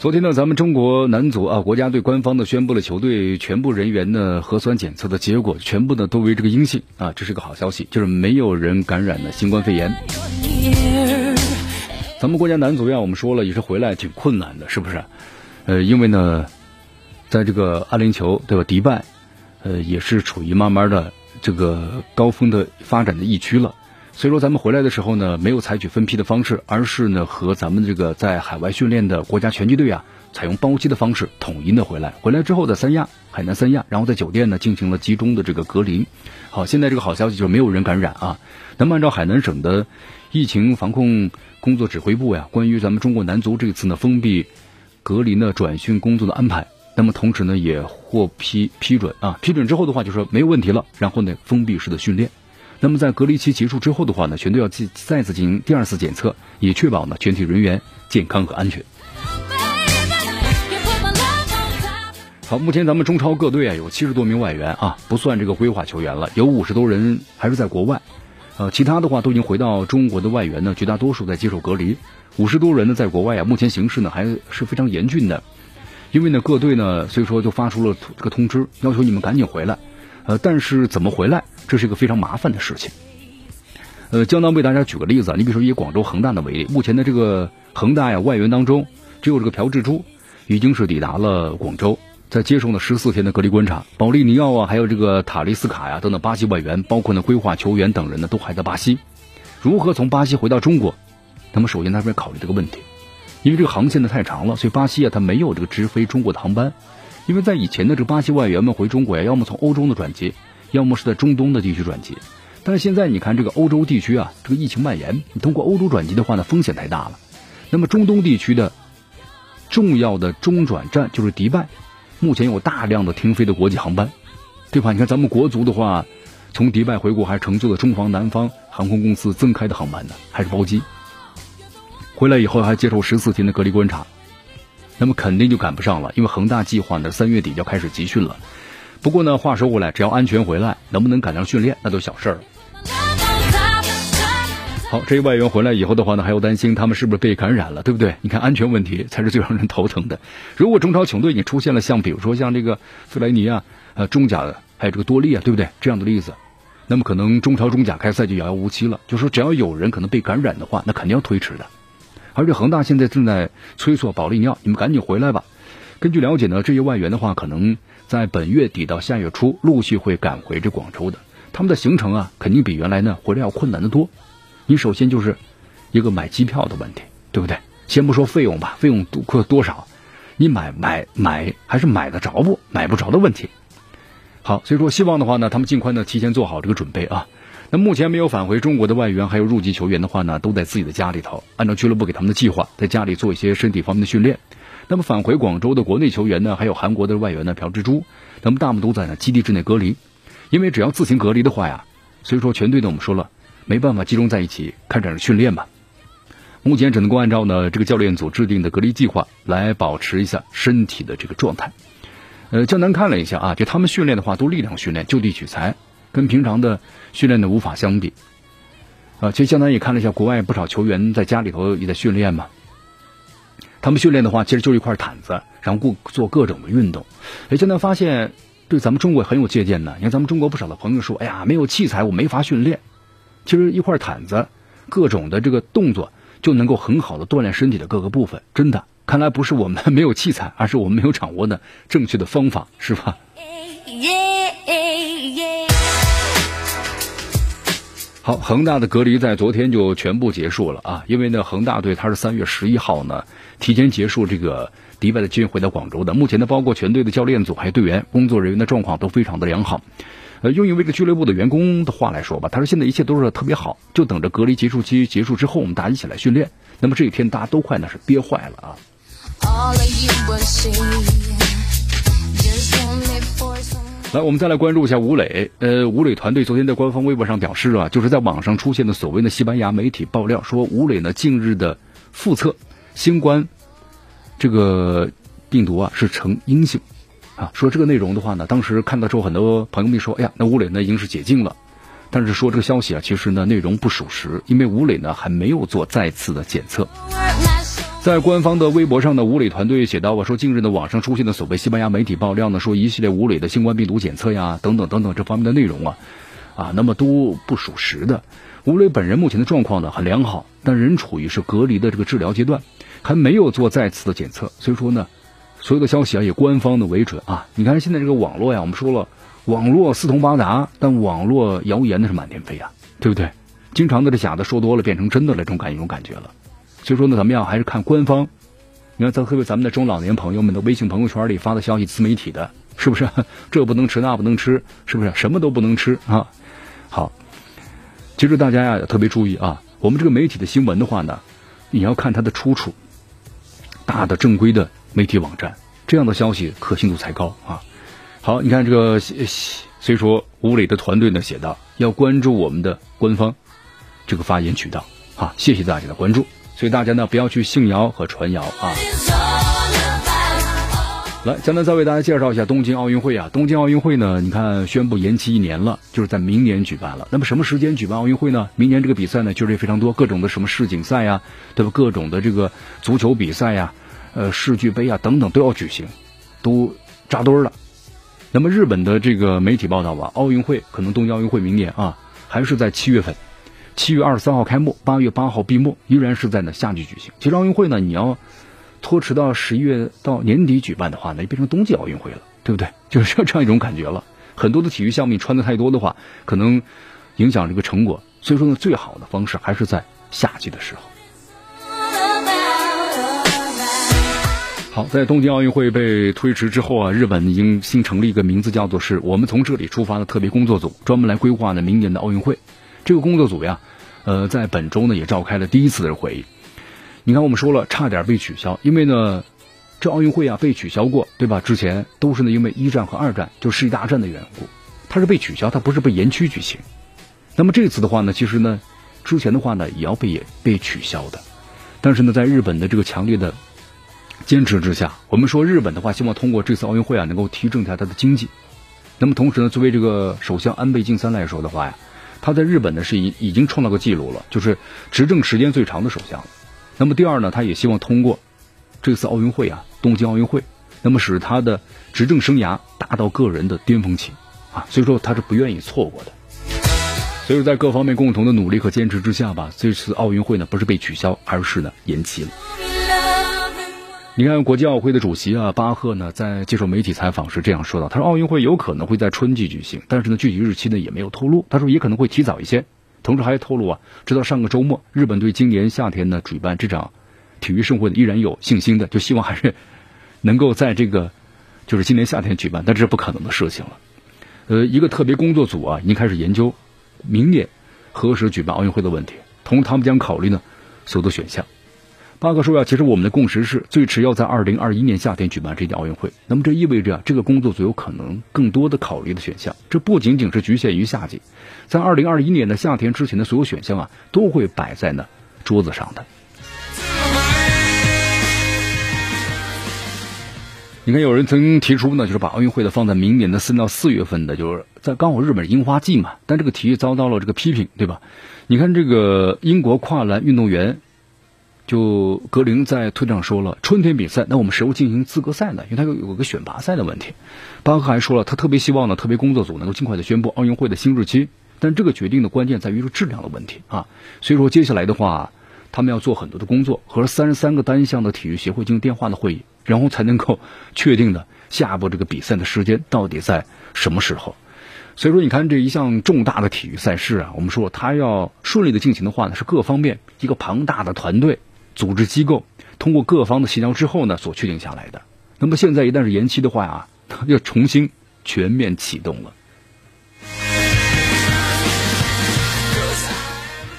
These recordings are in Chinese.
昨天呢，咱们中国男足啊，国家队官方的宣布了球队全部人员的核酸检测的结果，全部呢都为这个阴性啊，这是个好消息，就是没有人感染了新冠肺炎。咱们国家男足呀，我们说了也是回来挺困难的，是不是？呃，因为呢，在这个阿联酋对吧，迪拜，呃，也是处于慢慢的这个高峰的发展的疫区了。所以说，咱们回来的时候呢，没有采取分批的方式，而是呢和咱们这个在海外训练的国家拳击队啊，采用包机的方式统一的回来。回来之后在三亚，海南三亚，然后在酒店呢进行了集中的这个隔离。好，现在这个好消息就是没有人感染啊。那么按照海南省的疫情防控工作指挥部呀，关于咱们中国男足这次呢封闭隔离呢转训工作的安排，那么同时呢也获批批准啊，批准之后的话就说没有问题了，然后呢封闭式的训练。那么在隔离期结束之后的话呢，全队要进再次进行第二次检测，以确保呢全体人员健康和安全。好，目前咱们中超各队啊有七十多名外援啊，不算这个规划球员了，有五十多人还是在国外，呃，其他的话都已经回到中国的外援呢，绝大多数在接受隔离。五十多人呢在国外啊，目前形势呢还是非常严峻的，因为呢各队呢所以说就发出了这个通知，要求你们赶紧回来。呃，但是怎么回来，这是一个非常麻烦的事情。呃，江南为大家举个例子啊，你比如说以广州恒大的为例，目前的这个恒大呀外援当中，只有这个朴智珠已经是抵达了广州，在接受了十四天的隔离观察。保利尼奥啊，还有这个塔利斯卡呀等等巴西外援，包括呢规划球员等人呢都还在巴西。如何从巴西回到中国？那么首先他们考虑这个问题，因为这个航线呢太长了，所以巴西啊它没有这个直飞中国的航班。因为在以前的这巴西外援们回中国呀，要么从欧洲的转机，要么是在中东的地区转机。但是现在你看这个欧洲地区啊，这个疫情蔓延，你通过欧洲转机的话呢，风险太大了。那么中东地区的重要的中转站就是迪拜，目前有大量的停飞的国际航班，对吧？你看咱们国足的话，从迪拜回国还乘坐了中方南方航空公司增开的航班呢，还是包机。回来以后还接受十四天的隔离观察。那么肯定就赶不上了，因为恒大计划呢三月底就要开始集训了。不过呢，话说回来，只要安全回来，能不能赶上训练那都小事儿。好，这些外援回来以后的话呢，还要担心他们是不是被感染了，对不对？你看安全问题才是最让人头疼的。如果中超球队你出现了像比如说像这个费莱尼啊、呃中甲的，还有这个多利啊，对不对？这样的例子，那么可能中超、中甲开赛就遥遥无期了。就说只要有人可能被感染的话，那肯定要推迟的。而且恒大现在正在催促保利尼奥，你们赶紧回来吧。根据了解呢，这些外援的话，可能在本月底到下月初陆续会赶回这广州的。他们的行程啊，肯定比原来呢回来要困难的多。你首先就是一个买机票的问题，对不对？先不说费用吧，费用多多少，你买买买还是买得着不？买不着的问题。好，所以说希望的话呢，他们尽快呢提前做好这个准备啊。那目前没有返回中国的外援还有入籍球员的话呢，都在自己的家里头，按照俱乐部给他们的计划，在家里做一些身体方面的训练。那么返回广州的国内球员呢，还有韩国的外援呢，朴智珠，那么大部分都在呢基地之内隔离。因为只要自行隔离的话呀，所以说全队呢，我们说了没办法集中在一起开展训练吧。目前只能够按照呢这个教练组制定的隔离计划来保持一下身体的这个状态。呃，江南看了一下啊，就他们训练的话都力量训练，就地取材。跟平常的训练的无法相比，啊，其实相当于也看了一下国外不少球员在家里头也在训练嘛。他们训练的话，其实就是一块毯子，然后做各种的运动。哎，现在发现对咱们中国很有借鉴呢。你看咱们中国不少的朋友说，哎呀，没有器材我没法训练。其实一块毯子，各种的这个动作就能够很好的锻炼身体的各个部分。真的，看来不是我们没有器材，而是我们没有掌握的正确的方法，是吧？好，恒大的隔离在昨天就全部结束了啊！因为呢，恒大队他是三月十一号呢提前结束这个迪拜的军回到广州的。目前呢，包括全队的教练组还有队员、工作人员的状况都非常的良好。呃，用一位这俱乐部的员工的话来说吧，他说现在一切都是特别好，就等着隔离结束期结束之后，我们大家一起来训练。那么这一天大家都快那是憋坏了啊！来，我们再来关注一下吴磊。呃，吴磊团队昨天在官方微博上表示啊，就是在网上出现的所谓的西班牙媒体爆料说，吴磊呢近日的复测新冠这个病毒啊是呈阴性啊。说这个内容的话呢，当时看到之后，很多朋友们说，哎呀，那吴磊呢已经是解禁了。但是说这个消息啊，其实呢内容不属实，因为吴磊呢还没有做再次的检测。在官方的微博上呢，吴磊团队写到：“我说近日的网上出现的所谓西班牙媒体爆料呢，说一系列吴磊的新冠病毒检测呀，等等等等这方面的内容啊，啊，那么都不属实的。吴磊本人目前的状况呢很良好，但仍处于是隔离的这个治疗阶段，还没有做再次的检测。所以说呢，所有的消息啊以官方的为准啊。你看现在这个网络呀，我们说了，网络四通八达，但网络谣言那是满天飞呀，对不对？经常的这假的说多了变成真的了，这种感一种感觉了。”所以说呢，咱们要？还是看官方。你看，咱特别咱们的中老年朋友们的微信朋友圈里发的消息，自媒体的，是不是？这不能吃，那不能吃，是不是？什么都不能吃啊！好，其实大家呀特别注意啊，我们这个媒体的新闻的话呢，你要看它的出处，大的正规的媒体网站，这样的消息可信度才高啊。好，你看这个，所以说吴磊的团队呢写道，要关注我们的官方这个发言渠道啊。谢谢大家的关注。所以大家呢不要去信谣和传谣啊！来，江南再为大家介绍一下东京奥运会啊。东京奥运会呢，你看宣布延期一年了，就是在明年举办了。那么什么时间举办奥运会呢？明年这个比赛呢，就是非常多，各种的什么世锦赛呀，对吧？各种的这个足球比赛呀，呃，世俱杯啊等等都要举行，都扎堆了。那么日本的这个媒体报道吧，奥运会可能东京奥运会明年啊，还是在七月份。七月二十三号开幕，八月八号闭幕，依然是在呢夏季举行。其实奥运会呢，你要拖迟到十一月到年底举办的话，那就变成冬季奥运会了，对不对？就是这样一种感觉了。很多的体育项目你穿的太多的话，可能影响这个成果。所以说呢，最好的方式还是在夏季的时候。好，在东京奥运会被推迟之后啊，日本已经新成立一个名字叫做“是我们从这里出发”的特别工作组，专门来规划呢明年的奥运会。这个工作组呀。呃，在本周呢也召开了第一次的会议。你看，我们说了，差点被取消，因为呢，这奥运会啊被取消过，对吧？之前都是呢因为一战和二战就世界大战的缘故，它是被取消，它不是被延期举行。那么这次的话呢，其实呢，之前的话呢也要被也被取消的。但是呢，在日本的这个强烈的坚持之下，我们说日本的话希望通过这次奥运会啊能够提振一下它的经济。那么同时呢，作为这个首相安倍晋三来说的话呀。他在日本呢是已已经创造个记录了，就是执政时间最长的首相。那么第二呢，他也希望通过这次奥运会啊，东京奥运会，那么使他的执政生涯达到个人的巅峰期啊，所以说他是不愿意错过的。所以在各方面共同的努力和坚持之下吧，这次奥运会呢不是被取消，而是呢延期了。你看，国际奥会的主席啊，巴赫呢，在接受媒体采访时这样说道：“他说，奥运会有可能会在春季举行，但是呢，具体日期呢也没有透露。他说，也可能会提早一些。同时还透露啊，直到上个周末，日本对今年夏天呢举办这场体育盛会依然有信心的，就希望还是能够在这个就是今年夏天举办，但这是不可能的事情了。呃，一个特别工作组啊，已经开始研究明年何时举办奥运会的问题，同他们将考虑呢所有的选项。”巴克说呀，其实我们的共识是最迟要在二零二一年夏天举办这届奥运会。那么这意味着啊这个工作组有可能更多的考虑的选项，这不仅仅是局限于夏季，在二零二一年的夏天之前的所有选项啊，都会摆在那桌子上的。你看，有人曾提出呢，就是把奥运会的放在明年的三到四月份的，就是在刚好日本樱花季嘛。但这个提议遭到了这个批评，对吧？你看这个英国跨栏运动员。就格林在推特上说了，春天比赛，那我们时候进行资格赛呢？因为他有有个选拔赛的问题。巴克还说了，他特别希望呢，特别工作组能够尽快的宣布奥运会的新日期。但这个决定的关键在于是质量的问题啊。所以说接下来的话，他们要做很多的工作，和三十三个单项的体育协会进行电话的会议，然后才能够确定的下一步这个比赛的时间到底在什么时候。所以说，你看这一项重大的体育赛事啊，我们说它要顺利的进行的话呢，是各方面一个庞大的团队。组织机构通过各方的协调之后呢，所确定下来的。那么现在一旦是延期的话啊，要重新全面启动了。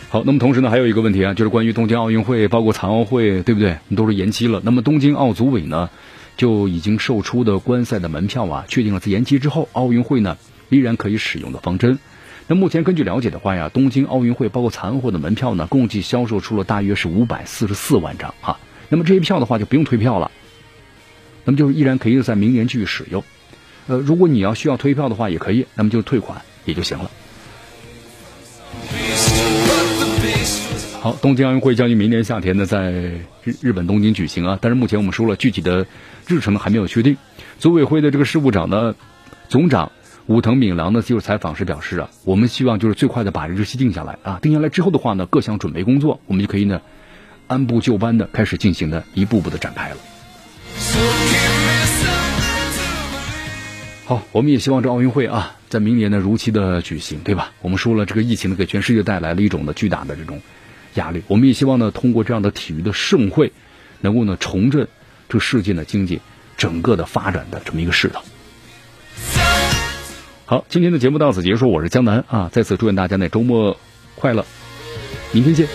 好，那么同时呢，还有一个问题啊，就是关于东京奥运会，包括残奥会，对不对？都是延期了。那么东京奥组委呢，就已经售出的观赛的门票啊，确定了在延期之后，奥运会呢依然可以使用的方针。那目前根据了解的话呀，东京奥运会包括残货的门票呢，共计销售出了大约是五百四十四万张啊。那么这些票的话就不用退票了，那么就是依然可以在明年继续使用。呃，如果你要需要退票的话，也可以，那么就退款也就行了。好，东京奥运会将于明年夏天呢在日日本东京举行啊，但是目前我们说了具体的日程还没有确定。组委会的这个事务长呢，总长。武藤敏郎呢，接受采访时表示啊，我们希望就是最快的把日期定下来啊，定下来之后的话呢，各项准备工作我们就可以呢，按部就班的开始进行的一步步的展开了。好，我们也希望这奥运会啊，在明年呢如期的举行，对吧？我们说了，这个疫情呢给全世界带来了一种的巨大的这种压力，我们也希望呢通过这样的体育的盛会，能够呢重振这世界的经济整个的发展的这么一个势头。好，今天的节目到此结束，我是江南啊，再次祝愿大家呢周末快乐，明天见。